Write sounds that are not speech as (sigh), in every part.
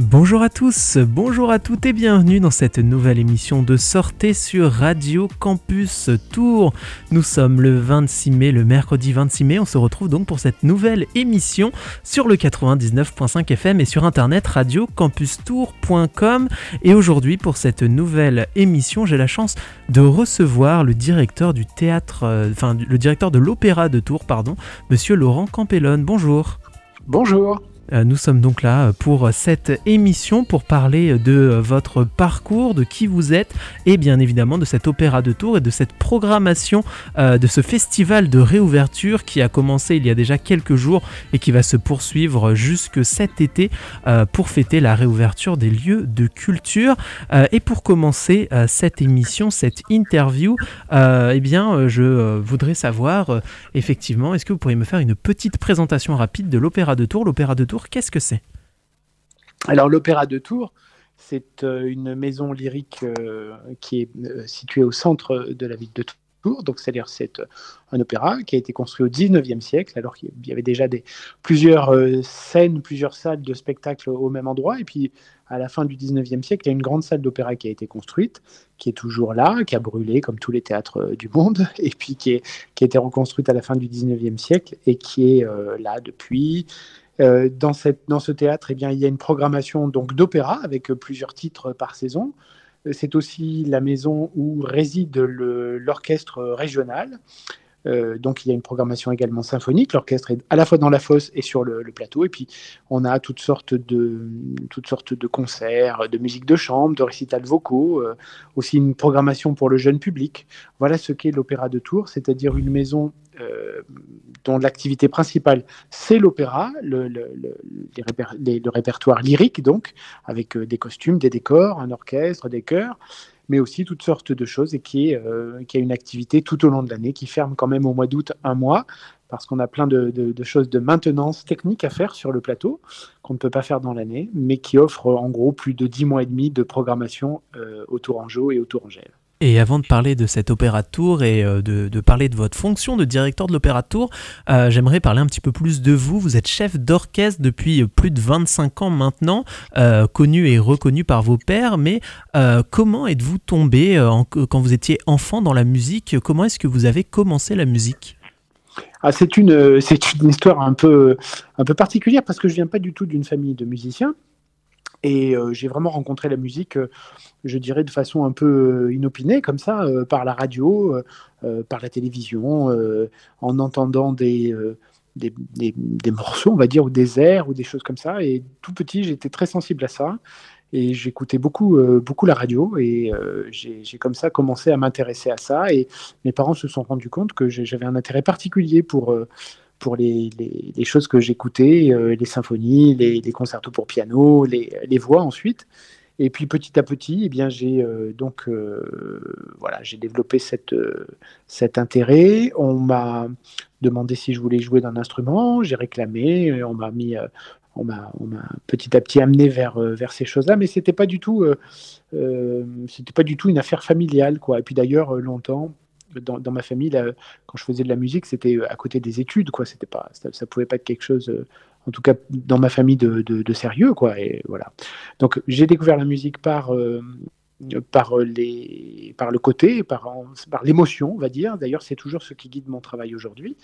Bonjour à tous, bonjour à toutes et bienvenue dans cette nouvelle émission de Sortez sur Radio Campus Tour. Nous sommes le 26 mai, le mercredi 26 mai. On se retrouve donc pour cette nouvelle émission sur le 99.5 FM et sur internet radiocampustour.com. Et aujourd'hui, pour cette nouvelle émission, j'ai la chance de recevoir le directeur du théâtre, euh, le directeur de l'opéra de Tours, pardon, monsieur Laurent Campellone. Bonjour. Bonjour. Euh, nous sommes donc là pour cette émission pour parler de votre parcours, de qui vous êtes et bien évidemment de cet opéra de Tours et de cette programmation euh, de ce festival de réouverture qui a commencé il y a déjà quelques jours et qui va se poursuivre jusque cet été euh, pour fêter la réouverture des lieux de culture. et pour commencer cette émission, cette interview, eh bien je voudrais savoir effectivement, est-ce que vous pourriez me faire une petite présentation rapide de l'opéra de Tours L'opéra de Tours qu'est-ce que c'est? Alors l'Opéra de Tours, c'est euh, une maison lyrique euh, qui est euh, située au centre de la ville de Tours. Donc, c'est-à-dire c'est un opéra qui a été construit au 19e siècle, alors qu'il y avait déjà plusieurs scènes, plusieurs salles de spectacle au même endroit. Et puis, à la fin du 19e siècle, il y a une grande salle d'opéra qui a été construite, qui est toujours là, qui a brûlé comme tous les théâtres du monde, (laughs) et puis qui a été reconstruite à la fin du 19e siècle et qui est là depuis euh, dans, dans, ce théâtre, eh bien, il y a une programmation donc d'opéra avec euh, plusieurs titres par saison. Euh, c'est aussi la maison où réside l'orchestre régional. Donc il y a une programmation également symphonique. L'orchestre est à la fois dans la fosse et sur le, plateau. Et puis on a toutes sortes de, toutes sortes de concerts, de musique de chambre, de récitals vocaux, aussi une programmation pour le jeune public. Voilà ce qu'est l'Opéra de Tours, c'est-à-dire une maison euh, dont l'activité principale, c'est l'opéra, le, répertoire lyrique, donc, avec euh, des costumes, des décors, un orchestre, des chœurs, mais aussi toutes sortes de choses, et qui, euh, qui a une activité tout au long de l'année, qui ferme quand même au mois d'août un mois, parce qu'on a plein de, choses de maintenance technique à faire sur le plateau, qu'on ne peut pas faire dans l'année, mais qui offre en gros plus de 10 mois et demi de programmation au Tourangeau et au Tourangelle. Et avant de parler de cet opéra tour et euh, de, parler de votre fonction de directeur de l'opéra tour, euh, j'aimerais parler un petit peu plus de vous. Vous êtes chef d'orchestre depuis plus de 25 ans maintenant, euh, connu et reconnu par vos pairs, mais comment êtes-vous tombé quand vous étiez enfant dans la musique? Comment est-ce que vous avez commencé la musique? Ah, c'est une, une histoire un peu, un peu particulière parce que je viens pas du tout d'une famille de musiciens. Et euh, j'ai vraiment rencontré la musique, euh, je dirais, de façon un peu euh, inopinée, comme ça, par la radio, par la télévision, en entendant des, des, des, morceaux, on va dire, ou des airs, ou des choses comme ça. Et tout petit, j'étais très sensible à ça. Et j'écoutais beaucoup, beaucoup la radio. Et j'ai comme ça commencé à m'intéresser à ça. Et mes parents se sont rendus compte que j'avais un intérêt particulier pour pour les, les, choses que j'écoutais, euh, les symphonies, les, les, concertos pour piano, les, voix ensuite. Et puis petit à petit, eh bien j'ai euh, donc euh, voilà, j'ai développé cette, cet intérêt. On m'a demandé si je voulais jouer d'un instrument, j'ai réclamé, on m'a mis on m'a petit à petit amené vers, vers ces choses-là, mais c'était pas du tout, c'était pas du tout une affaire familiale, quoi. Et puis d'ailleurs, longtemps, dans, ma famille, quand je faisais de la musique, c'était euh, à côté des études, quoi. C'était pas, ça, pouvait pas être quelque chose, euh, en tout cas dans ma famille, de, de, sérieux, quoi. Et voilà. Donc j'ai découvert la musique par euh, par, les, par le côté, par, par l'émotion, on va dire. D'ailleurs, c'est toujours ce qui guide mon travail aujourd'hui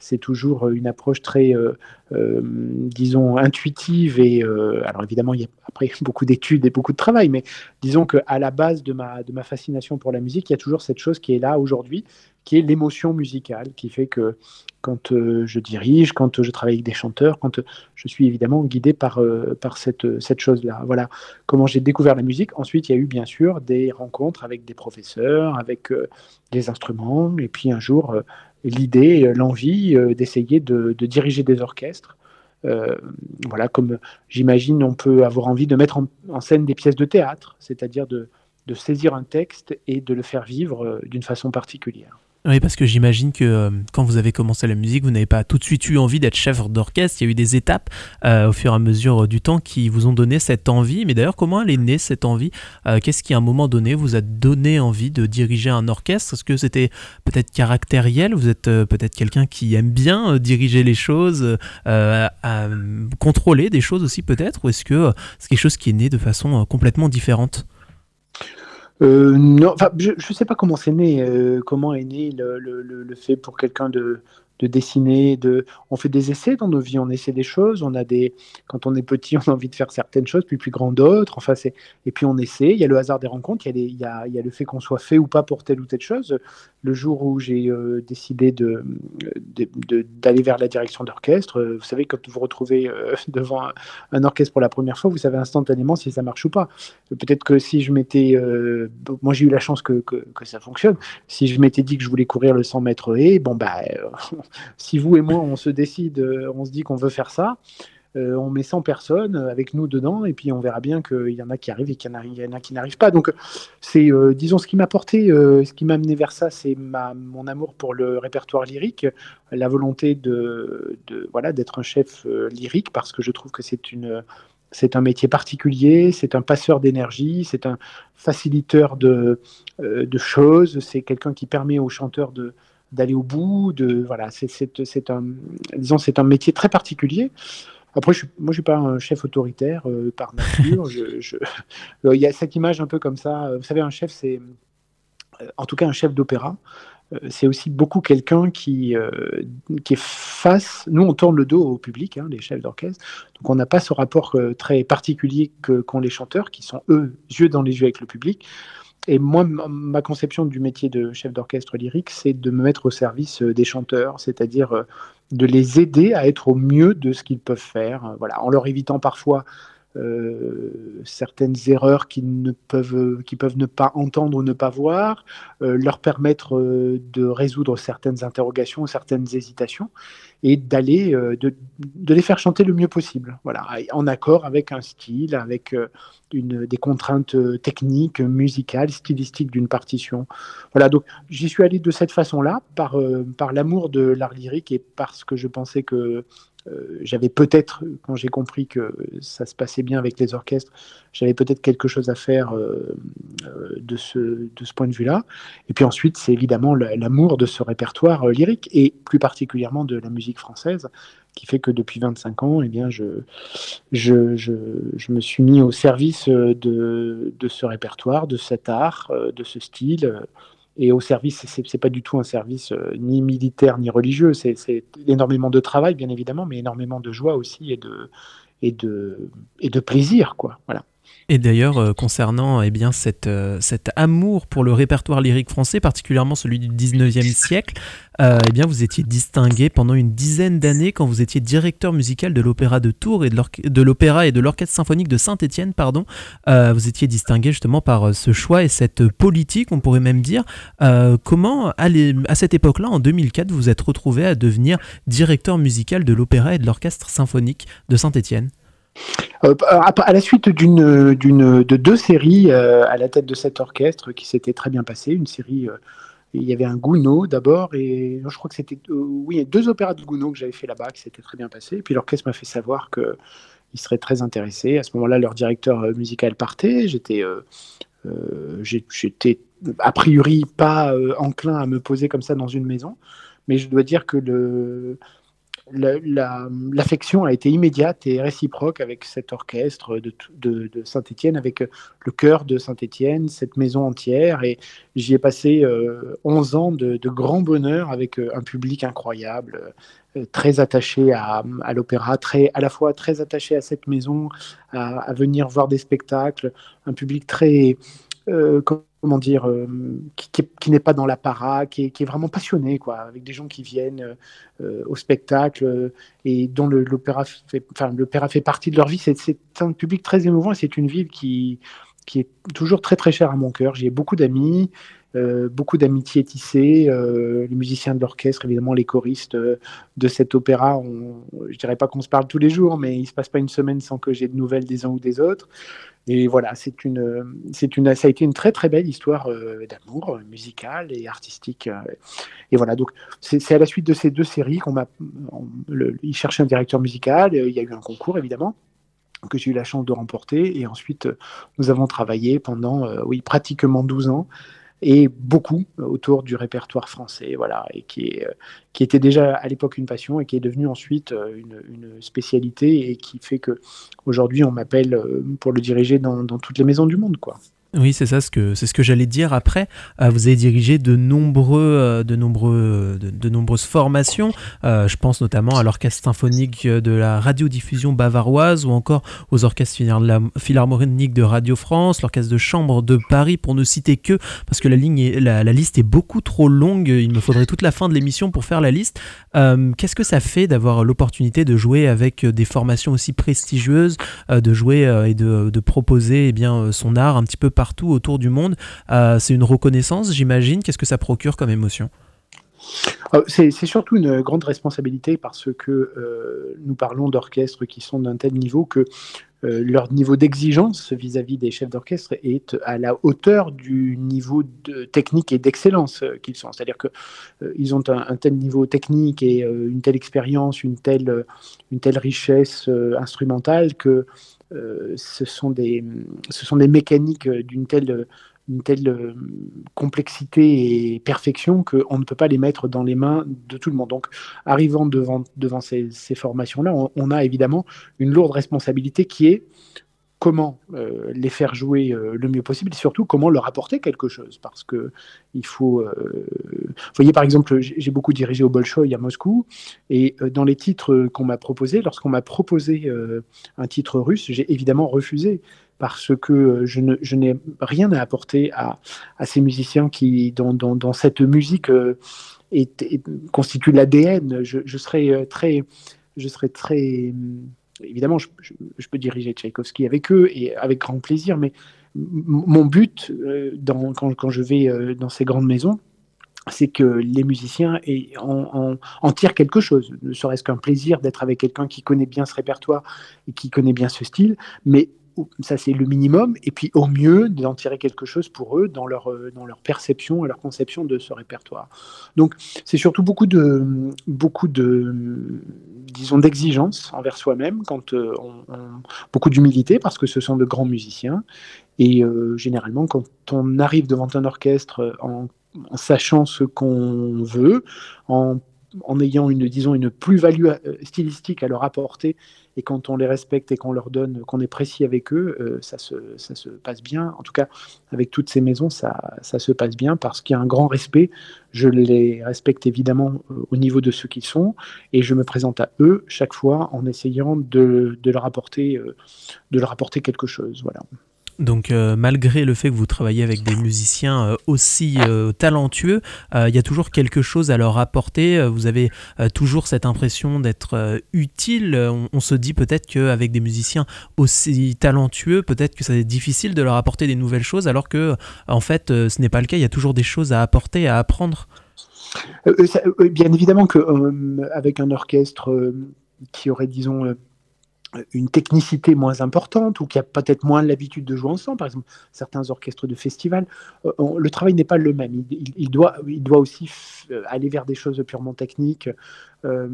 c'est toujours euh, une approche très, euh, euh, disons, intuitive. Et alors évidemment, il y a après (laughs) beaucoup d'études et beaucoup de travail, mais disons qu'à la base de ma, fascination pour la musique, il y a toujours cette chose qui est là aujourd'hui, qui est l'émotion musicale, qui fait que quand je dirige, quand je travaille avec des chanteurs, quand je suis évidemment guidé par, par cette, cette chose-là. Voilà comment j'ai découvert la musique. Ensuite, il y a eu bien sûr des rencontres avec des professeurs, avec des instruments, et puis un jour, l'idée, euh, l'envie euh, d'essayer de, diriger des orchestres. Euh, voilà, comme j'imagine, on peut avoir envie de mettre en, scène des pièces de théâtre, c'est-à-dire de, saisir un texte et de le faire vivre d'une façon particulière. Oui, parce que j'imagine que euh, quand vous avez commencé la musique, vous n'avez pas tout de suite eu envie d'être chef d'orchestre. Il y a eu des étapes euh, au fur et à mesure du temps qui vous ont donné cette envie. Mais d'ailleurs, comment elle est née cette envie? Euh, Qu'est-ce qui, à un moment donné, vous a donné envie de diriger un orchestre? Est-ce que c'était peut-être caractériel? Vous êtes peut-être quelqu'un qui aime bien diriger les choses, contrôler des choses aussi peut-être? Ou est-ce que c'est quelque chose qui est né de façon complètement différente? Euh, je ne sais pas comment c'est né, euh, comment est né le, le, fait pour quelqu'un de, de dessiner, de... on fait des essais dans nos vies, on essaie des choses, on a des, quand on est petit, (laughs) on a envie de faire certaines choses, puis plus grand d'autres, enfin c'est, et puis on essaie, il y a le hasard des rencontres, il y a, il y a, il y a le fait qu'on soit fait ou pas pour telle ou telle chose. Le jour où j'ai euh, décidé de, d'aller vers la direction d'orchestre, euh, vous savez, quand vous vous retrouvez euh, (laughs) devant un, orchestre pour la première fois, vous savez instantanément si ça marche ou pas. Peut-être que si je m'étais, moi j'ai eu la chance que, que, ça fonctionne, si je m'étais dit que je voulais courir le 100 mètres et bon bah (laughs) si vous et moi, on se décide, on se dit qu'on veut faire ça, euh, on met 100 personnes avec nous dedans, et puis on verra bien qu'il y en a qui arrivent et qu'il y, en a qui n'arrivent pas. Donc, c'est, euh, disons, ce qui m'a porté, ce qui m'a amené vers ça, c'est mon amour pour le répertoire lyrique, la volonté de, voilà, d'être un chef lyrique, parce que je trouve que c'est une. C'est un métier particulier, c'est un passeur d'énergie, c'est un facilitateur de, de choses, c'est quelqu'un qui permet aux chanteurs de, d'aller au bout. De, voilà, c'est un, disons, c'est un métier très particulier. Après, je, moi, je suis pas un chef autoritaire euh, par nature. (laughs) je, euh, il y a cette image un peu comme ça. Vous savez, un chef, c'est, euh, en tout cas, un chef d'opéra. c'est aussi beaucoup quelqu'un qui, qui est face. Nous, on tourne le dos au public, hein, les chefs d'orchestre. Donc, on n'a pas ce rapport très particulier qu'ont les chanteurs, qui sont eux yeux dans les yeux avec le public. Et moi, ma conception du métier de chef d'orchestre lyrique, c'est de me mettre au service des chanteurs, c'est-à-dire de les aider à être au mieux de ce qu'ils peuvent faire, voilà, en leur évitant parfois euh, certaines erreurs qu'ils ne peuvent, peuvent ne pas entendre ou ne pas voir, leur permettre de résoudre certaines interrogations, certaines hésitations, et d'aller, de, les faire chanter le mieux possible, voilà, en accord avec un style, avec des contraintes euh, techniques, musicales, stylistiques d'une partition. Voilà, donc j'y suis allé de cette façon-là, par, euh, par l'amour de l'art lyrique et parce que je pensais que euh, j'avais peut-être, quand j'ai compris que ça se passait bien avec les orchestres, j'avais peut-être quelque chose à faire de, ce, de ce point de vue-là. Et puis ensuite, c'est évidemment l'amour de ce répertoire lyrique et plus particulièrement de la musique française qui fait que depuis 25 ans, eh bien, je, je, je, je me suis mis au service euh, de, de, ce répertoire, de cet art, euh, de ce style, euh, et au service, c'est n'est pas du tout un service ni militaire ni religieux, c'est énormément de travail, bien évidemment, mais énormément de joie aussi et de, et de, et de plaisir, quoi. Voilà. Et d'ailleurs, euh, concernant eh bien, cette, euh, cet amour pour le répertoire lyrique français, particulièrement celui du 19e siècle, euh, eh bien, vous étiez distingué pendant une dizaine d'années quand vous étiez directeur musical de l'Opéra de Tours et de l'Opéra et de l'Orchestre symphonique de Saint-Étienne. Pardon. vous étiez distingué justement par ce choix et cette politique, on pourrait même dire. comment, à, à cette époque-là, en 2004, vous êtes retrouvé à devenir directeur musical de l'Opéra et de l'Orchestre symphonique de Saint-Étienne? À la suite de deux séries euh, à la tête de cet orchestre qui s'était très bien passé, une série, euh, il y avait un Gounod d'abord, et je crois que c'était oui, deux opéras de Gounod que j'avais fait là-bas qui s'étaient très bien passés, et puis l'orchestre m'a fait savoir qu'il serait très intéressé. À ce moment-là, leur directeur musical partait, j'étais a priori pas enclin à me poser comme ça dans une maison, mais je dois dire que le l'affection a été immédiate et réciproque avec cet orchestre de, Saint-Étienne, avec le cœur de Saint-Étienne, cette maison entière. Et j'y ai passé 11 euh, ans de, grand bonheur avec euh, un public incroyable, euh, très attaché à, l'opéra, à la fois très attaché à cette maison, à venir voir des spectacles, un public très comment dire, euh, qui, n'est pas dans l'apparat, qui, est, vraiment passionné, quoi, avec des gens qui viennent euh, au spectacle euh, et dont l'opéra fait, enfin, fait partie de leur vie. C'est, un public très émouvant et c'est une ville qui, qui est toujours très très chère à mon cœur. J'ai beaucoup d'amis beaucoup d'amitiés tissées, les musiciens de l'orchestre, évidemment les choristes de cet opéra. On, je dirais pas qu'on se parle tous les jours, mais il se passe pas une semaine sans que j'ai de nouvelles des uns ou des autres. Et voilà, c'est une, une, ça a été une très très belle histoire d'amour musical et artistique. et voilà, donc c'est à la suite de ces deux séries qu'on m'a, il cherchait un directeur musical, il y a eu un concours évidemment que j'ai eu la chance de remporter. Et ensuite, nous avons travaillé pendant, euh, oui, pratiquement 12 ans et beaucoup autour du répertoire français, voilà, et euh, qui était déjà à l'époque une passion et qui est devenu ensuite euh, une, spécialité et qui fait que aujourd'hui on m'appelle pour le diriger dans, dans toutes les maisons du monde, quoi. Oui, c'est ça, ce que, c'est ce que j'allais dire après. Euh, vous avez dirigé de, nombreux, euh, de, nombreux, de, nombreuses formations. Euh, je pense notamment à l'orchestre symphonique de la radiodiffusion bavaroise ou encore aux orchestres philharmoniques de Radio France, l'orchestre de chambre de Paris, pour ne citer que, parce que la, liste est beaucoup trop longue. Il me faudrait toute la fin de l'émission pour faire la liste. qu'est-ce que ça fait d'avoir l'opportunité de jouer avec des formations aussi prestigieuses, de jouer et de, de proposer eh bien, son art un petit peu partout autour du monde. Euh, c'est une reconnaissance, j'imagine. Qu'est-ce que ça procure comme émotion? Euh, c'est surtout une grande responsabilité parce que euh, nous parlons d'orchestres qui sont d'un tel niveau que leur niveau d'exigence vis-à-vis des chefs d'orchestre est à la hauteur du niveau de technique et d'excellence qu'ils sont. C'est-à-dire qu'ils ont un, tel niveau technique et une telle expérience, une telle, une telle richesse instrumentale que euh, ce, sont des, ce sont des mécaniques d'une telle, euh, complexité et perfection qu'on ne peut pas les mettre dans les mains de tout le monde. Donc, arrivant devant, devant ces, ces formations-là, on, a évidemment une lourde responsabilité qui est comment euh, les faire jouer euh, le mieux possible et surtout comment leur apporter quelque chose. Parce que il faut. Euh, vous voyez, par exemple, j'ai beaucoup dirigé au Bolshoi à Moscou et dans les titres qu'on m'a proposés, lorsqu'on m'a proposé un titre russe, j'ai évidemment refusé parce que je, n'ai rien à apporter à, ces musiciens qui, dans, cette musique, est, constitue l'ADN. Je, je, très. Je serais très évidemment, je, peux diriger Tchaïkovski avec eux et avec grand plaisir, mais mon but euh, quand, je vais euh, dans ces grandes maisons, c'est que les musiciens en, en, tirent quelque chose, ne serait-ce qu'un plaisir d'être avec quelqu'un qui connaît bien ce répertoire et qui connaît bien ce style, mais ça c'est le minimum, et puis au mieux d'en tirer quelque chose pour eux dans leur, euh, dans leur perception et leur conception de ce répertoire. Donc c'est surtout beaucoup de, beaucoup de disons, d'exigence envers soi-même, quand euh, beaucoup d'humilité parce que ce sont de grands musiciens, et euh, généralement quand on arrive devant un orchestre en, en sachant ce qu'on veut, en en ayant une, disons, une plus-value stylistique à leur apporter et quand on les respecte et qu'on leur donne, qu'on est précis avec eux, euh, ça, se, passe bien. En tout cas, avec toutes ces maisons, ça, se passe bien parce qu'il y a un grand respect. Je les respecte évidemment euh, au niveau de ce qu'ils sont et je me présente à eux chaque fois en essayant de, de leur apporter, euh, de leur apporter quelque chose. Voilà. Donc euh, malgré le fait que vous travaillez avec des musiciens euh, aussi euh, talentueux, il y a toujours quelque chose à leur apporter. Vous avez toujours cette impression d'être utile. On, se dit peut-être qu'avec des musiciens aussi talentueux, peut-être que c'est difficile de leur apporter des nouvelles choses, alors que en fait ce n'est pas le cas. Il y a toujours des choses à apporter, à apprendre. bien évidemment qu'avec un orchestre qui aurait, disons, une technicité moins importante ou qui a peut-être moins l'habitude de jouer ensemble, par exemple certains orchestres de festival, euh, le travail n'est pas le même. Il, doit, il doit aussi euh, aller vers des choses purement techniques. Euh,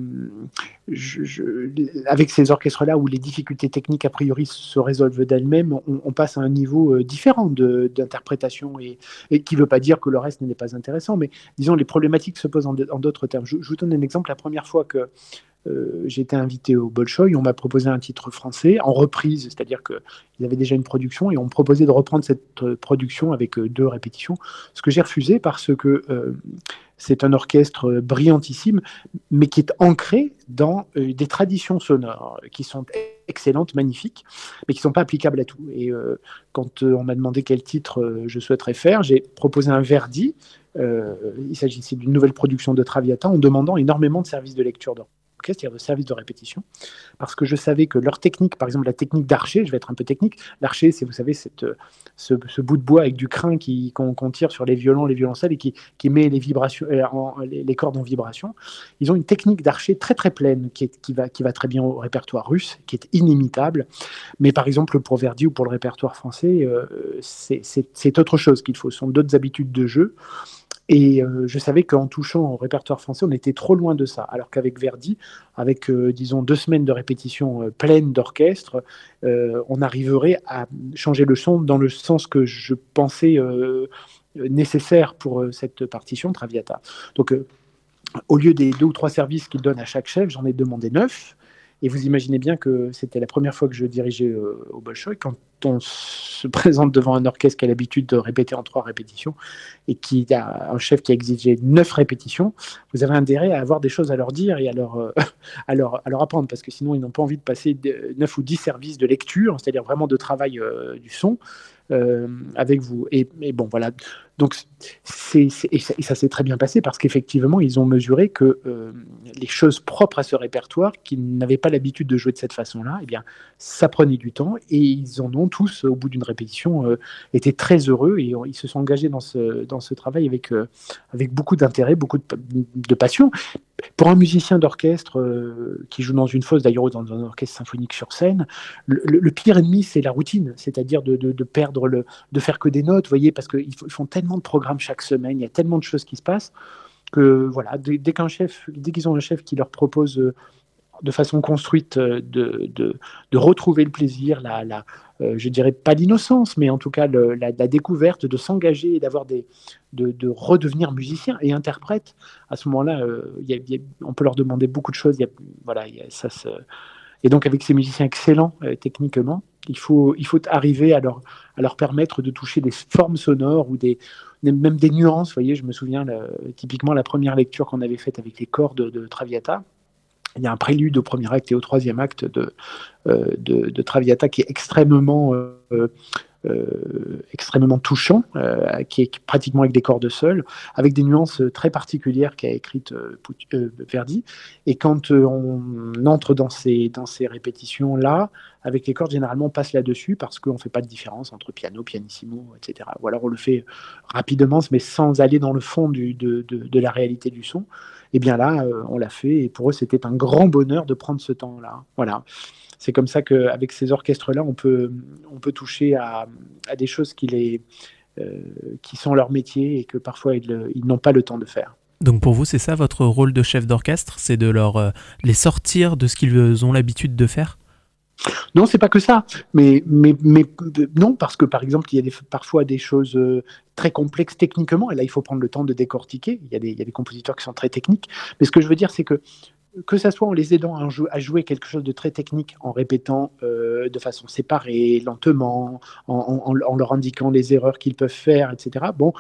avec ces orchestres-là où les difficultés techniques a priori se résolvent d'elles-mêmes, on, passe à un niveau différent d'interprétation et, qui ne veut pas dire que le reste n'est pas intéressant, mais disons les problématiques se posent en d'autres termes. Je, je, vous donne un exemple. La première fois que euh, été invité au Bolshoi, on m'a proposé un titre français en reprise, c'est-à-dire qu'ils avaient déjà une production et on me proposait de reprendre cette euh, production avec euh, deux répétitions, ce que j'ai refusé parce que c'est un orchestre brillantissime, mais qui est ancré dans des traditions sonores qui sont excellentes, magnifiques, mais qui ne sont pas applicables à tout. Et quand on m'a demandé quel titre je souhaiterais faire, j'ai proposé un Verdi. il s'agissait d'une nouvelle production de Traviata en demandant énormément de services de lecture d'orchestre. De service de répétition, parce que je savais que leur technique, par exemple la technique d'archer, je vais être un peu technique, l'archer, c'est, vous savez, cette, ce, bout de bois avec du crin qu'on, tire sur les violons, les violoncelles et qui, qui met les, vibrations, euh, les, cordes en vibration. Ils ont une technique d'archer très très pleine qui, qui, va, qui va très bien au répertoire russe, qui est inimitable. Mais par exemple pour Verdi ou pour le répertoire français, euh, c'est autre chose qu'il faut. Ce sont d'autres habitudes de jeu. Et euh, je savais qu'en touchant au répertoire français, on était trop loin de ça. Alors qu'avec Verdi, avec, euh, disons, deux semaines de répétition euh, pleine d'orchestre, on arriverait à changer le son dans le sens que je pensais nécessaire pour cette partition Traviata. Donc, au lieu des deux ou trois services qu'il donne à chaque chef, j'en ai demandé neuf. Et vous imaginez bien que c'était la première fois que je dirigeais au Bolshoi. Quand on se (laughs) présente devant un orchestre qui a l'habitude de répéter en trois répétitions et qui a un chef qui a exigé neuf répétitions, vous avez intérêt à avoir des choses à leur dire et à leur, euh, (laughs) à leur, apprendre parce que sinon ils n'ont pas envie de passer neuf ou dix services de lecture, c'est-à-dire vraiment de travail euh, du son. Euh, avec vous. Et, bon, voilà. Donc, et ça, s'est très bien passé parce qu'effectivement, ils ont mesuré que euh, les choses propres à ce répertoire, qui n'avaient pas l'habitude de jouer de cette façon-là, eh bien, ça prenait du temps et ils en ont tous, au bout d'une répétition, euh, été très heureux et ils se sont engagés dans ce, dans ce travail avec, avec beaucoup d'intérêt, beaucoup de, de passion. Pour un musicien d'orchestre euh, qui joue dans une fosse, d'ailleurs dans un orchestre symphonique sur scène, le, pire ennemi, c'est la routine, c'est-à-dire de, perdre le, de faire que des notes, voyez, parce qu'ils font tellement de programmes chaque semaine, il y a tellement de choses qui se passent que voilà, dès, qu'un chef, dès qu'ils ont un chef qui leur propose euh, de façon construite euh, de, de, retrouver le plaisir, la, euh, je dirais pas l'innocence, mais en tout cas la, découverte de s'engager et d'avoir des, de, redevenir musicien et interprète. À ce moment-là, euh, on peut leur demander beaucoup de choses. Y a, voilà, ça Et donc avec ces musiciens excellents techniquement, il faut, il faut arriver à leur, à leur permettre de toucher des formes sonores ou des, même des nuances. Vous voyez, je me souviens typiquement la première lecture qu'on avait faite avec les cordes de Traviata il y a un prélude au premier acte et au troisième acte de, euh, de, Traviata qui est extrêmement, euh, euh, extrêmement touchant, qui est pratiquement avec des cordes seules, avec des nuances très particulières qu'a écrite Verdi. Et quand on entre dans ces, dans ces répétitions-là, avec les cordes, généralement, on passe là-dessus parce qu'on ne fait pas de différence entre piano, pianissimo, etc. Ou alors on le fait rapidement, mais sans aller dans le fond de, de, de la réalité du son. Et bien là, euh, on l'a fait. Et pour eux, c'était un grand bonheur de prendre ce temps-là. Voilà. C'est comme ça qu'avec ces orchestres-là, on peut, on peut toucher à, des choses qui, les, euh, qui sont leur métier et que parfois ils, ils n'ont pas le temps de faire. Donc pour vous, c'est ça votre rôle de chef d'orchestre? C'est de leur, euh, les sortir de ce qu'ils ont l'habitude de faire? Non, c'est pas que ça. Mais, mais, mais non, parce que par exemple, il y a des, parfois des choses euh, très complexes techniquement, et là, il faut prendre le temps de décortiquer. Il y, a des, il y a des compositeurs qui sont très techniques. Mais ce que je veux dire, c'est que que ça soit en les aidant à, jouer quelque chose de très technique, en répétant euh, de façon séparée, lentement, en, leur indiquant les erreurs qu'ils peuvent faire, etc. Bon,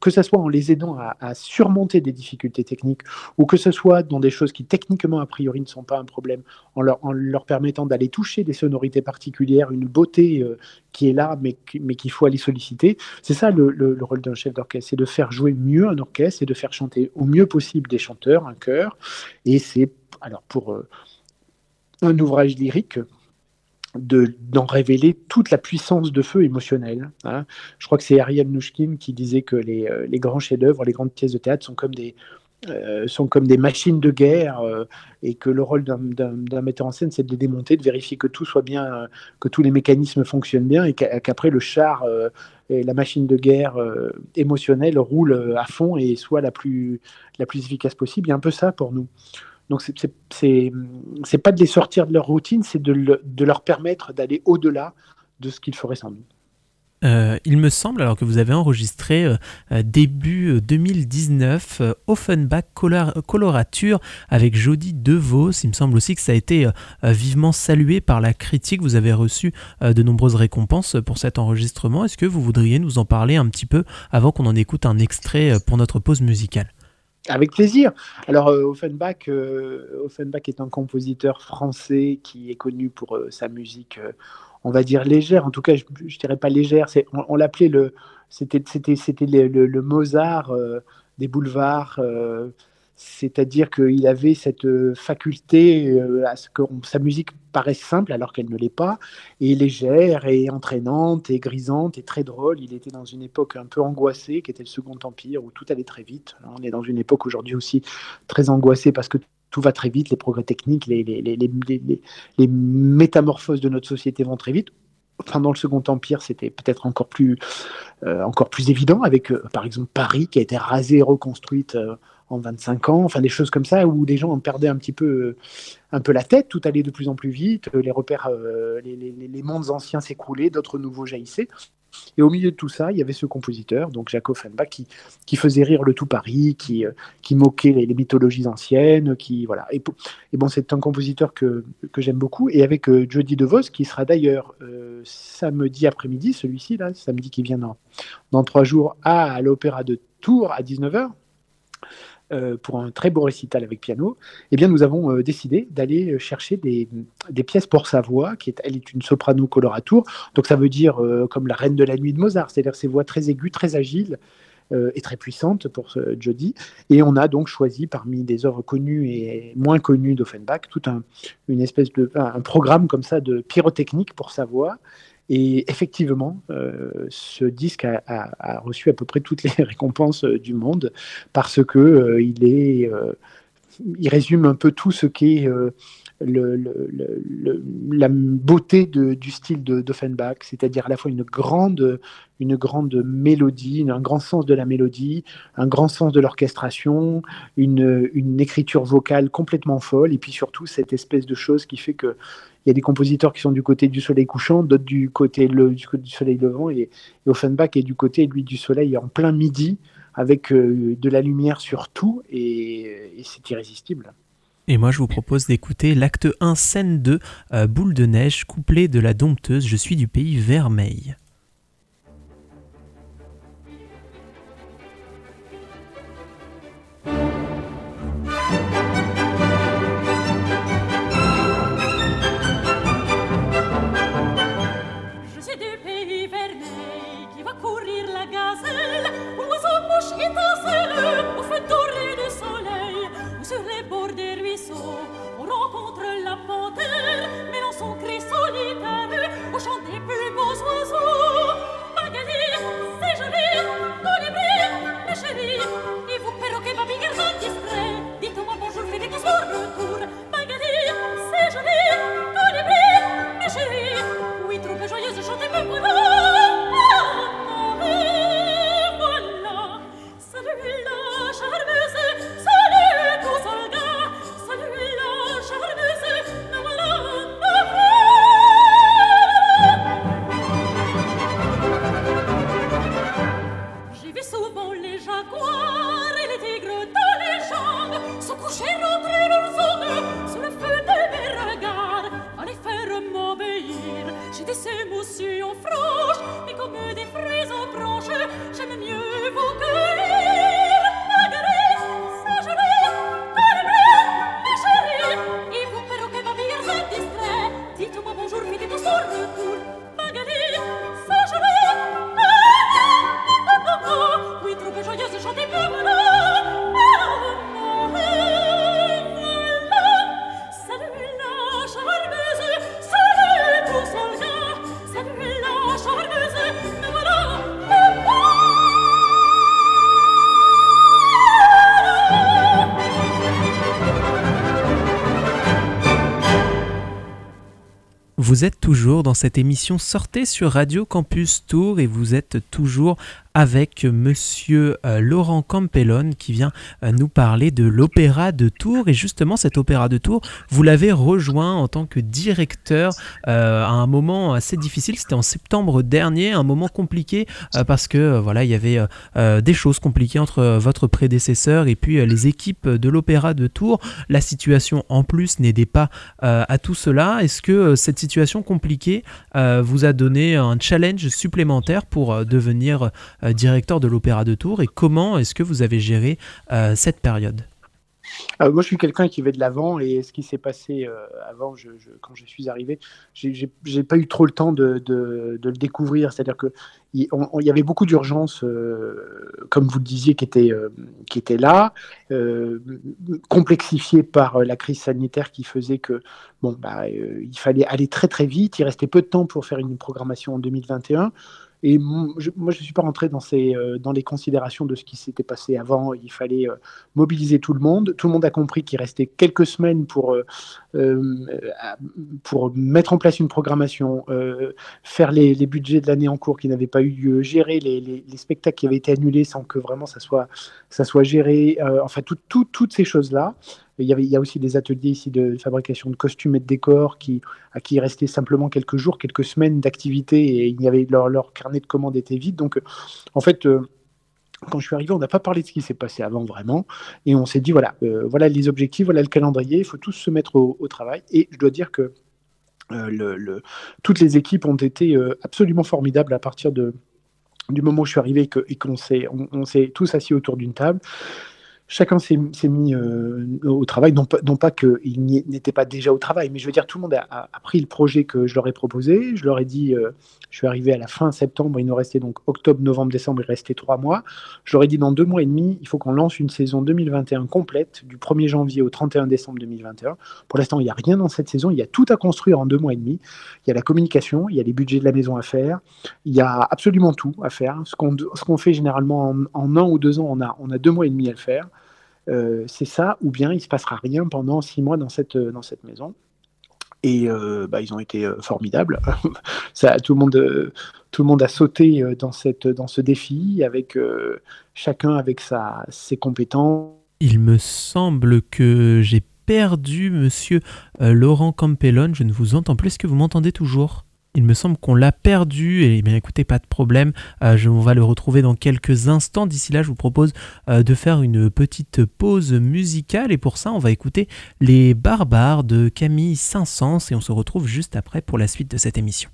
que ce soit en les aidant à, surmonter des difficultés techniques, ou que ce soit dans des choses qui techniquement a priori ne sont pas un problème, en leur, permettant d'aller toucher des sonorités particulières, une beauté euh, qui est là, mais, mais qu'il faut aller solliciter. C'est ça le, rôle d'un chef d'orchestre, c'est de faire jouer mieux un orchestre et de faire chanter au mieux possible des chanteurs, un chœur. Et c'est alors pour euh, un ouvrage lyrique, d'en révéler toute la puissance de feu émotionnelle. Hein. Je crois que c'est Ariel Nouchkine qui disait que les, euh, grands chefs-d'œuvre, les grandes pièces de théâtre sont comme des, euh, machines de guerre et que le rôle d'un metteur en scène, c'est de les démonter, de vérifier que tout soit bien, que tous les mécanismes fonctionnent bien et qu'après le char et la machine de guerre émotionnelle roule à fond et soit la plus, la plus efficace possible. Il y a un peu ça pour nous. Donc, c'est pas de les sortir de leur routine, c'est de, de, leur permettre d'aller au-delà de ce qu'ils feraient sans nous. Euh, il me semble, alors que vous avez enregistré euh, euh, début 2019 Offenbach Colorature avec Jody DeVos. Il me semble aussi que ça a été vivement salué par la critique. Vous avez reçu de nombreuses récompenses pour cet enregistrement. Est-ce que vous voudriez nous en parler un petit peu avant qu'on en écoute un extrait pour notre pause musicale? Avec plaisir. Alors, euh, Offenbach, euh, Offenbach est un compositeur français qui est connu pour euh, sa musique, on va dire légère. En tout cas, je, ne dirais pas légère. On, l'appelait c'était le, Mozart des boulevards. C'est-à-dire qu'il avait cette faculté à ce que sa musique paraisse simple alors qu'elle ne l'est pas, et légère, et entraînante, et grisante, et très drôle. Il était dans une époque un peu angoissée, qui était le Second Empire, où tout allait très vite. On est dans une époque aujourd'hui aussi très angoissée parce que tout va très vite, les progrès techniques, les, métamorphoses de notre société vont très vite. Pendant le Second Empire, c'était peut-être encore plus, euh, encore plus évident, avec euh, par exemple Paris qui a été rasée et reconstruite euh, en 25 ans, enfin des choses comme ça où les gens en perdaient un petit peu, un peu la tête, tout allait de plus en plus vite, les repères, les, les, les mondes anciens s'écroulaient, d'autres nouveaux jaillissaient. Et au milieu de tout ça, il y avait ce compositeur, donc Jacques Offenbach, qui, qui faisait rire le tout Paris, qui, euh, qui moquait les, mythologies anciennes, qui voilà. Et, bon, c'est un compositeur que, que j'aime beaucoup. Et avec euh, Jody DeVos, qui sera d'ailleurs euh, samedi après-midi, celui-ci là, samedi qui vient dans, dans trois jours, à l'Opéra de Tours à 19h. Euh, pour un très beau récital avec piano, eh bien, nous avons euh, décidé d'aller euh, chercher des, pièces pour sa voix, qui est, elle est une soprano coloratour, donc ça veut dire comme la reine de la nuit de Mozart, c'est-à-dire ses voix très aiguës, très agiles, et très puissantes pour Jody. Et on a donc choisi parmi des œuvres connues et moins connues d'Offenbach tout un, une espèce de un programme comme ça de pyrotechnique pour sa voix et effectivement, euh, ce disque a, reçu à peu près toutes les (laughs) récompenses euh, du monde parce que euh, il est, il résume un peu tout ce qu'est le, la beauté du style d'Offenbach, c'est-à-dire à la fois une grande, une grande mélodie, un grand sens de la mélodie, un grand sens de l'orchestration, une, une écriture vocale complètement folle, et puis surtout cette espèce de chose qui fait que y a des compositeurs qui sont du côté du soleil couchant, d'autres du côté du, soleil levant, et, Offenbach est du côté lui du soleil en plein midi, avec euh, de la lumière sur tout, et, c'est irrésistible. Et moi, je vous propose d'écouter l'acte 1, scène 2, euh, Boule de neige, couplet de la dompteuse Je suis du pays vermeil. Dans cette émission. Sortez sur Radio Campus Tour et vous êtes toujours avec monsieur euh, Laurent Campellone qui vient euh, nous parler de l'opéra de Tours. Et justement, cet opéra de Tours, vous l'avez rejoint en tant que directeur euh, à un moment assez difficile. C'était en septembre dernier, un moment compliqué parce que voilà, il y avait des choses compliquées entre votre prédécesseur et puis les équipes de l'opéra de Tours. La situation en plus n'aidait pas à tout cela. Est-ce que cette situation compliquée vous a donné un challenge supplémentaire pour devenir directeur de l'Opéra de Tours et comment est-ce que vous avez géré euh, cette période? Euh, moi, je suis quelqu'un qui va de l'avant et ce qui s'est passé euh, avant, quand je suis arrivé, j'ai pas eu trop le temps de, le découvrir. C'est-à-dire que il, y avait beaucoup d'urgences, euh, comme vous le disiez, qui étaient, qui étaient là, complexifiées par la crise sanitaire qui faisait que bon, bah, il fallait aller très très vite. Il restait peu de temps pour faire une programmation en 2021. Et moi, je ne suis pas rentré dans, ces, euh, dans les considérations de ce qui s'était passé avant. Il fallait euh, mobiliser tout le monde. Tout le monde a compris qu'il restait quelques semaines pour, euh, mettre en place une programmation, faire les, budgets de l'année en cours qui n'avaient pas eu lieu, gérer les, les, spectacles qui avaient été annulés sans que vraiment ça soit géré. enfin, toutes ces choses-là. Il y, avait, il y a aussi des ateliers ici de fabrication de costumes et de décors qui, à qui il restait simplement quelques jours, quelques semaines d'activité et il y avait, leur, leur, carnet de commandes était vide. Donc, en fait, euh, quand je suis arrivé, on n'a pas parlé de ce qui s'est passé avant vraiment, et on s'est dit voilà, euh, voilà les objectifs, voilà le calendrier, il faut tous se mettre au, travail. Et je dois dire que euh, le, toutes les équipes ont été absolument formidables à partir de, du moment où je suis arrivé et qu'on s'est tous assis autour d'une table chacun s'est mis euh, au travail, non pas, non pas qu'il n'était pas déjà au travail, mais je veux dire, tout le monde a, pris le projet que je leur ai proposé. Je leur ai dit, euh, je suis arrivé à la fin septembre, il nous restait donc octobre, novembre, décembre, il restait trois mois. Je leur ai dit, dans deux mois et demi, il faut qu'on lance une saison 2021 complète, du 1er janvier au 31 décembre 2021. Pour l'instant, il n'y a rien dans cette saison, il y a tout à construire en deux mois et demi. Il y a la communication, il y a les budgets de la maison à faire, il y a absolument tout à faire. Ce qu'on fait généralement en, en, un ou deux ans, on a, on a deux mois et demi à le faire. Euh, c'est ça, ou bien il ne se passera rien pendant six mois dans cette, dans cette maison. Et euh, bah, ils ont été euh, formidables. (laughs) ça, tout, le monde, tout le monde a sauté dans, cette, dans ce défi, avec chacun avec sa, ses compétences. Il me semble que j'ai perdu monsieur Laurent Campellone. Je ne vous entends plus. Est-ce que vous m'entendez toujours? Il me semble qu'on l'a perdu, et bien écoutez, pas de problème, euh, on va le retrouver dans quelques instants. D'ici là, je vous propose euh, de faire une petite pause musicale, et pour ça, on va écouter Les Barbares de Camille Saint-Saëns, et on se retrouve juste après pour la suite de cette émission.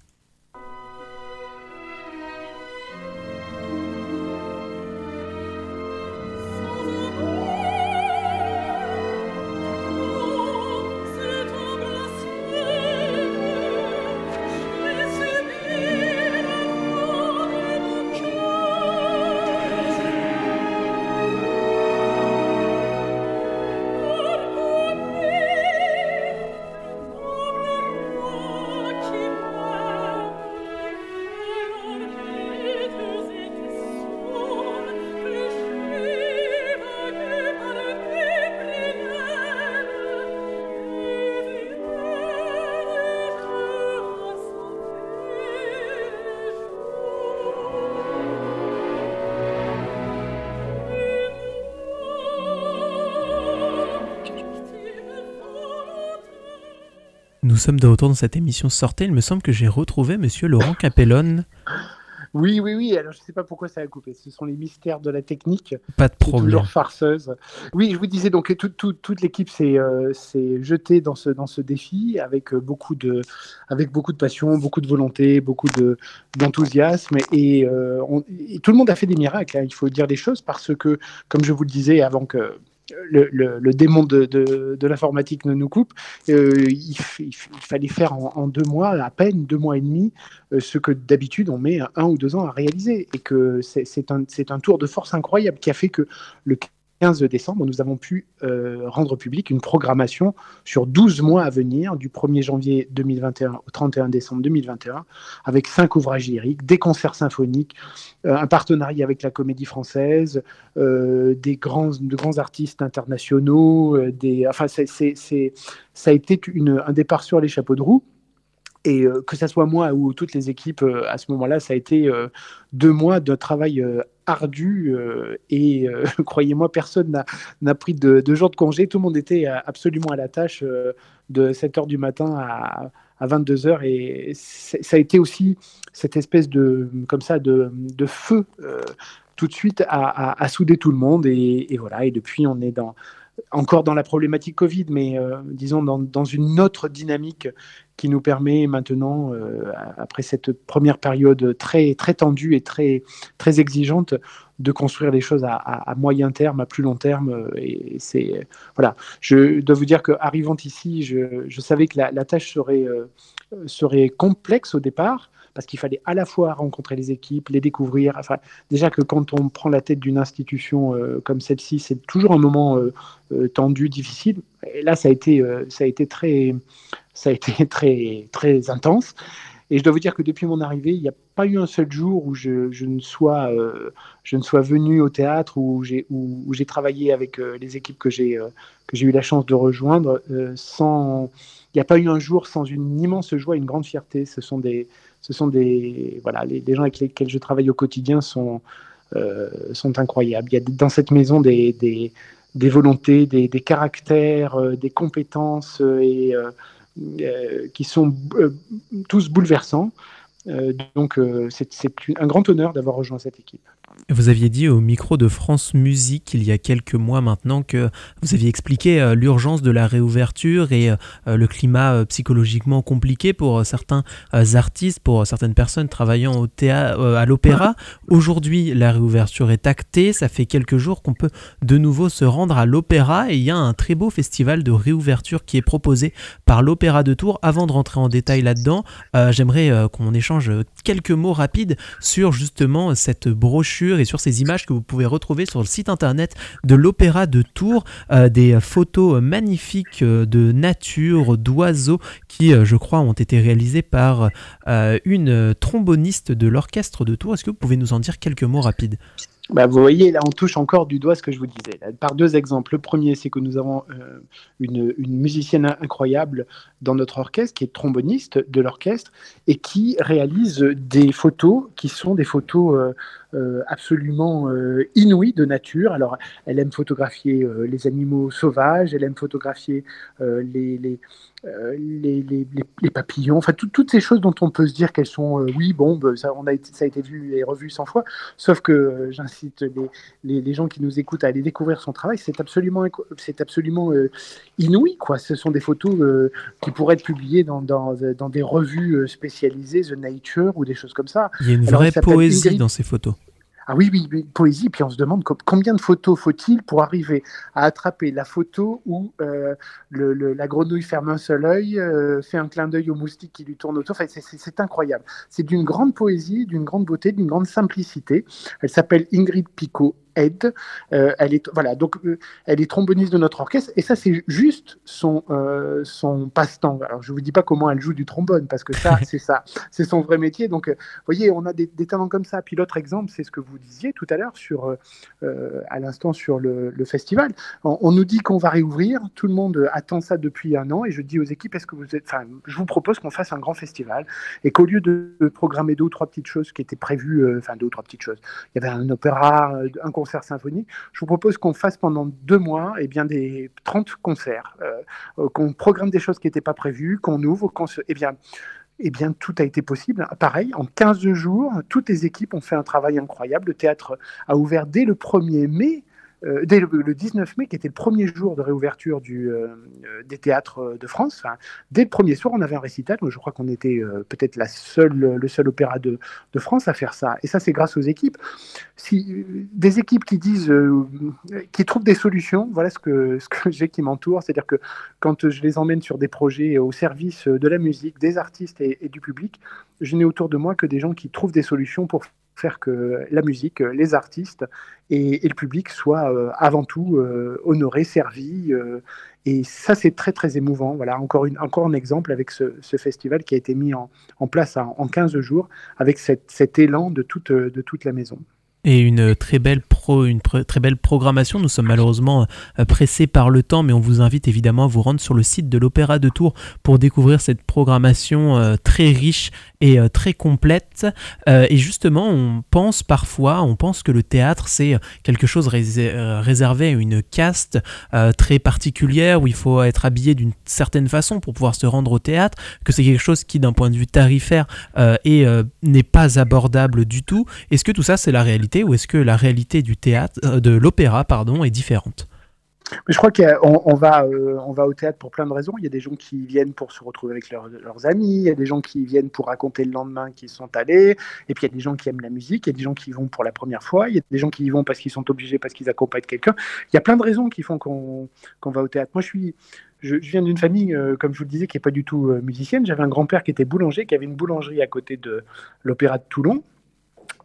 Nous sommes de retour dans cette émission Sortez. Il me semble que j'ai retrouvé monsieur Laurent Capellone. Oui, oui, oui. Alors, je ne sais pas pourquoi ça a coupé. Ce sont les mystères de la technique. Pas de problème. Toujours farceuse. Oui, je vous disais donc toute l'équipe euh, s'est jetée dans ce, dans ce défi avec euh, beaucoup de, avec beaucoup de passion, beaucoup de volonté, beaucoup d'enthousiasme. et, euh, tout le monde a fait des miracles. Hein. il faut dire les choses parce que, comme je vous le disais avant que le, démon de, l'informatique ne nous coupe. Euh, il, fallait faire en, deux mois, à peine deux mois et demi, euh, ce que d'habitude on met un ou deux ans à réaliser. Et que c'est un, un tour de force incroyable qui a fait que le 15 décembre, nous avons pu euh, rendre public une programmation sur 12 mois à venir, du 1er janvier 2021 au 31 décembre 2021, avec cinq ouvrages lyriques, des concerts symphoniques, euh, un partenariat avec la Comédie Française, euh, des grands, de grands artistes internationaux. des, enfin, c'est, ça a été une, un départ sur les chapeaux de roue. Et que ce soit moi ou toutes les équipes à ce moment-là, ça a été deux mois de travail ardu euh, et euh, (laughs) croyez-moi, personne n'a pris de, de, jour de congé. Tout le monde était euh, absolument à la tâche de 7 h du matin à, à 22 h et ça a été aussi cette espèce de, comme ça, de, de feu tout de suite à, à, souder tout le monde. Et, et, voilà, et depuis, on est dans, encore dans la problématique Covid, mais disons dans, dans, une autre dynamique qui nous permet maintenant, après cette première période très, très tendue et très, très exigeante, de construire des choses à, moyen terme, à plus long terme. Et c'est voilà. Je dois vous dire qu'arrivant ici, je, savais que la, tâche serait, serait complexe au départ parce qu'il fallait à la fois rencontrer les équipes, les découvrir. Enfin, déjà que quand on prend la tête d'une institution euh, comme celle-ci, c'est toujours un moment euh, euh, tendu, difficile. Là, ça a été, ça a été très, ça a été (laughs) très, très intense. Et je dois vous dire que depuis mon arrivée, il n'y a pas eu un seul jour où je, ne, sois, je ne sois venu au théâtre, où j'ai où, j'ai travaillé avec les équipes que j'ai que j'ai eu la chance de rejoindre, sans. Il n'y a pas eu un jour sans une immense joie, une grande fierté. Ce sont des, ce sont des voilà, les, gens avec lesquels je travaille au quotidien sont euh, sont incroyables. Il y a dans cette maison des, des, des volontés, des, des caractères, euh, des compétences euh, et qui sont tous bouleversants. donc c'est un grand honneur d'avoir rejoint cette équipe. Vous aviez dit au micro de France Musique il y a quelques mois maintenant que vous aviez expliqué euh, l'urgence de la réouverture et euh, le climat euh, psychologiquement compliqué pour certains artistes, pour certaines personnes travaillant au théâtre, à l'opéra. Aujourd'hui, la réouverture est actée. Ça fait quelques jours qu'on peut de nouveau se rendre à l'opéra et il y a un très beau festival de réouverture qui est proposé par l'Opéra de Tours. Avant de rentrer en détail là-dedans, j'aimerais qu'on échange quelques mots rapides sur justement cette brochure et sur ces images que vous pouvez retrouver sur le site internet de l'Opéra de Tours, euh, des photos magnifiques euh, de nature, d'oiseaux qui, euh, je crois, ont été réalisées par une tromboniste de l'orchestre de Tours. Est-ce que vous pouvez nous en dire quelques mots rapides? Bah, vous voyez, là, on touche encore du doigt ce que je vous disais. par deux exemples. Le premier, c'est que nous avons une, musicienne incroyable dans notre orchestre, qui est tromboniste de l'orchestre, et qui réalise des photos qui sont des photos euh, absolument euh, inouïe de nature. Alors, elle aime photographier euh, les animaux sauvages, elle aime photographier les, les, les, les, papillons, enfin toutes ces choses dont on peut se dire qu'elles sont, oui, bon, bah, ça, on a été, ça a été vu et revu 100 fois, sauf que j'incite les, gens qui nous écoutent à aller découvrir son travail, c'est absolument, c'est absolument inouï, quoi. Ce sont des photos qui pourraient être publiées dans, dans, dans, des revues spécialisées, The Nature ou des choses comme ça. Il y a une vraie poésie dans ces photos. Ah oui, oui, poésie, puis on se demande combien de photos faut-il pour arriver à attraper la photo où euh, la grenouille ferme un seul œil, euh, fait un clin d'œil au moustique qui lui tourne autour. Enfin, c'est incroyable. C'est d'une grande poésie, d'une grande beauté, d'une grande simplicité. Elle s'appelle Ingrid Picot aide. Euh, elle est voilà donc euh, elle est tromboniste de notre orchestre et ça c'est juste son euh, son passe-temps. Alors je vous dis pas comment elle joue du trombone parce que ça (laughs) c'est ça c'est son vrai métier. Donc vous voyez on a des, talents comme ça. Puis l'autre exemple c'est ce que vous disiez tout à l'heure sur à l'instant sur le, festival. On, nous dit qu'on va réouvrir. Tout le monde attend ça depuis un an et je dis aux équipes est-ce que vous êtes enfin je vous propose qu'on fasse un grand festival et qu'au lieu de programmer deux ou trois petites choses qui étaient prévues enfin deux ou trois petites choses il y avait un opéra un concert je vous propose qu'on fasse pendant deux mois eh bien, des 30 concerts, euh, euh, qu'on programme des choses qui n'étaient pas prévues, qu'on ouvre, qu'on se... Eh bien, eh bien, tout a été possible. Pareil, en 15 jours, toutes les équipes ont fait un travail incroyable. Le théâtre a ouvert dès le 1er mai euh, dès le, 19 mai, qui était le premier jour de réouverture euh, euh, des théâtres de France, dès le premier soir, on avait un récital. Je crois qu'on était peut-être le seul opéra de, France à faire ça. Et ça, c'est grâce aux équipes. Des équipes qui disent, qui trouvent des solutions, voilà ce que, ce que j'ai qui m'entoure. C'est-à-dire que quand je les emmène sur des projets au service de la musique, des artistes et, et du public, je n'ai autour de moi que des gens qui trouvent des solutions pour faire que la musique, les artistes et, le public soient euh, avant tout euh, honorés, servis. Euh, et ça, c'est très, très émouvant. Voilà, encore, une, encore un exemple avec ce, festival qui a été mis en, place en, 15 jours, avec cet élan de toute la maison et une très belle pro, une très belle programmation. Nous sommes malheureusement euh, pressés par le temps, mais on vous invite évidemment à vous rendre sur le site de l'Opéra de Tours pour découvrir cette programmation euh, très riche et euh, très complète. et justement, on pense parfois, on pense que le théâtre c'est quelque chose réservé à une caste très particulière où il faut être habillé d'une certaine façon pour pouvoir se rendre au théâtre, que c'est quelque chose qui d'un point de vue tarifaire n'est pas abordable du tout. Est-ce que tout ça c'est la réalité ou est-ce que la réalité euh, de l'opéra, est différente? Je crois qu'on euh, va au théâtre pour plein de raisons. Il y a des gens qui viennent pour se retrouver avec leurs amis, il y a des gens qui viennent pour raconter le lendemain qu'ils sont allés, et puis il y a des gens qui aiment la musique, il y a des gens qui y vont pour la première fois, il y a des gens qui y vont parce qu'ils sont obligés, parce qu'ils accompagnent quelqu'un. Il y a plein de raisons qui font qu'on va au théâtre. Moi, je viens d'une famille, euh, comme je vous le disais, qui n'est pas du tout musicienne. J'avais un grand-père qui était boulanger, qui avait une boulangerie à côté de l'Opéra de Toulon.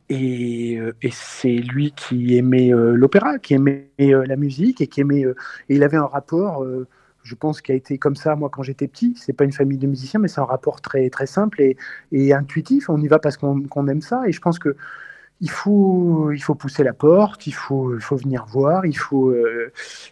Et, euh, et c'est lui qui aimait l'opéra, qui aimait la musique et qui aimait. et il avait un rapport, je pense, qui a été comme ça moi quand j'étais petit. C'est pas une famille de musiciens, mais c'est un rapport très très simple et, et intuitif. On y va parce qu'on aime ça. Et je pense que il faut, il faut pousser la porte, il faut, faut venir voir, il faut. Euh,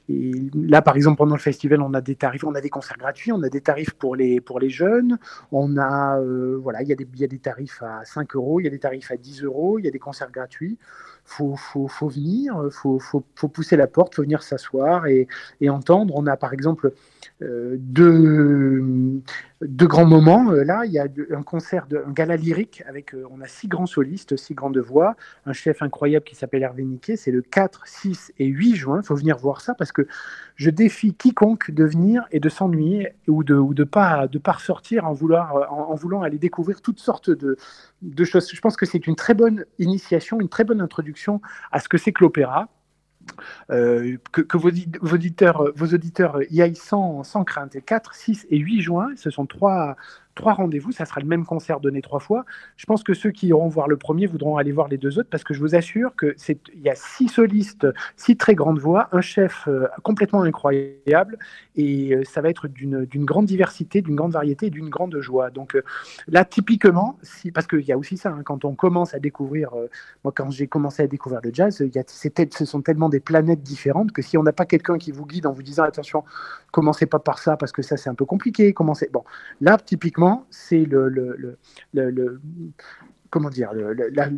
là, par exemple, pendant le festival, on a des tarifs, on a des concerts gratuits, on a des tarifs pour les, pour les jeunes, on a, euh, voilà, il y, a des, il y a des tarifs à 5 euros, il y a des tarifs à 10 euros, il y a des concerts gratuits. Faut, faut, faut venir, faut, faut, faut pousser la porte, faut venir s'asseoir et, et entendre. On a, par exemple, euh, deux, deux, grands moments. Euh, là, il y a un concert, de, un gala lyrique avec, euh, on a six grands solistes, six grandes voix, un chef incroyable qui s'appelle Hervé Niquet. C'est le 4, 6 et 8 juin. Il faut venir voir ça parce que je défie quiconque de venir et de s'ennuyer ou de ou de pas de pas ressortir en vouloir en, voulant aller découvrir toutes sortes de, de choses. Je pense que c'est une très bonne initiation, une très bonne introduction à ce que c'est que l'opéra. Euh, que, vos, auditeurs, vos auditeurs y aillent sans, sans crainte. 4, 6 et 8 juin, ce sont trois, trois rendez-vous, ça sera le même concert donné trois fois. Je pense que ceux qui iront voir le premier voudront aller voir les deux autres parce que je vous assure que c'est il y a six solistes, six très grandes voix, un chef euh, complètement incroyable et euh, ça va être d'une grande diversité, d'une grande variété, d'une grande joie. Donc euh, là, typiquement, si, parce qu'il y a aussi ça, hein, quand on commence à découvrir, moi quand j'ai commencé à découvrir le jazz, y a, ce sont tellement des planètes différentes que si on n'a pas quelqu'un qui vous guide en vous disant attention, commencez pas par ça parce que ça c'est un peu compliqué, commencez. Bon, là typiquement c'est le, le, le, comment dire, la,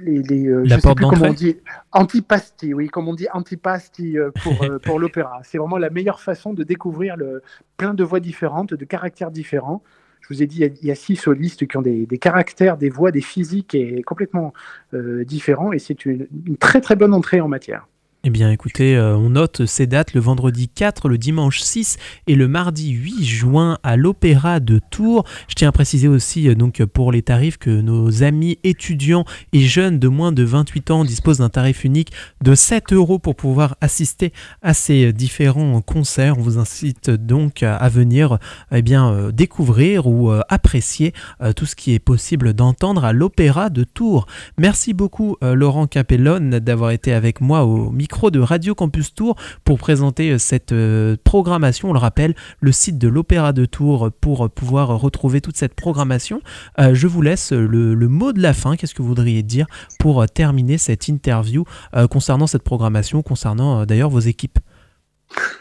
les, les euh, la porte comment on dit, antipasti, oui, comme on dit antipasti euh, pour, euh, pour (laughs) l'opéra. C'est vraiment la meilleure façon de découvrir le, plein de voix différentes, de caractères différents. Je vous ai dit, il y a, six solistes qui ont des, des, caractères, des voix, des physiques et complètement différents, et c'est une, une très très bonne entrée en matière. Eh bien écoutez, euh, on note ces dates le vendredi 4, le dimanche 6 et le mardi 8 juin à l'Opéra de Tours. Je tiens à préciser aussi euh, donc pour les tarifs que nos amis étudiants et jeunes de moins de 28 ans disposent d'un tarif unique de 7 euros pour pouvoir assister à ces différents concerts. On vous incite donc à venir eh bien, euh, découvrir ou apprécier tout ce qui est possible d'entendre à l'Opéra de Tours. Merci beaucoup Laurent Capellone d'avoir été avec moi au micro de Radio Campus Tour pour présenter euh, cette euh, programmation. On le rappelle, le site de l'Opéra de Tours pour pouvoir retrouver toute cette programmation. Euh, je vous laisse le, mot de la fin. Qu'est-ce que vous voudriez dire pour terminer cette interview concernant cette programmation, concernant d'ailleurs vos équipes?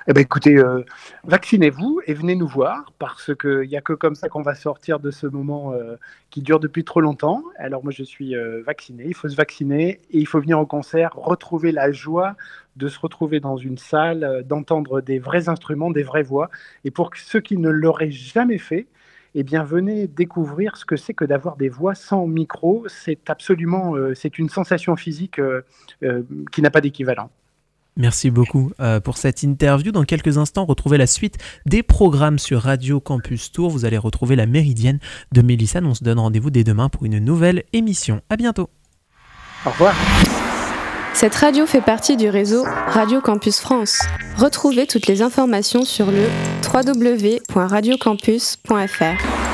Eh ben écoutez, euh, vaccinez-vous et venez nous voir parce qu'il n'y a que comme ça qu'on va sortir de ce moment euh, qui dure depuis trop longtemps. Alors moi je suis euh, vacciné, il faut se vacciner et il faut venir au concert, retrouver la joie de se retrouver dans une salle, d'entendre des vrais instruments, des vraies voix. Et pour ceux qui ne l'auraient jamais fait, eh bien venez découvrir ce que c'est que d'avoir des voix sans micro. C'est absolument, c'est une sensation physique qui n'a pas d'équivalent. Merci beaucoup euh, pour cette interview. Dans quelques instants, retrouvez la suite des programmes sur Radio Campus Tour. Vous allez retrouver la Méridienne de Mélissane. On se donne rendez-vous dès demain pour une nouvelle émission. À bientôt. Au revoir. Cette radio fait partie du réseau Radio Campus France. Retrouvez toutes les informations sur le www.radiocampus.fr.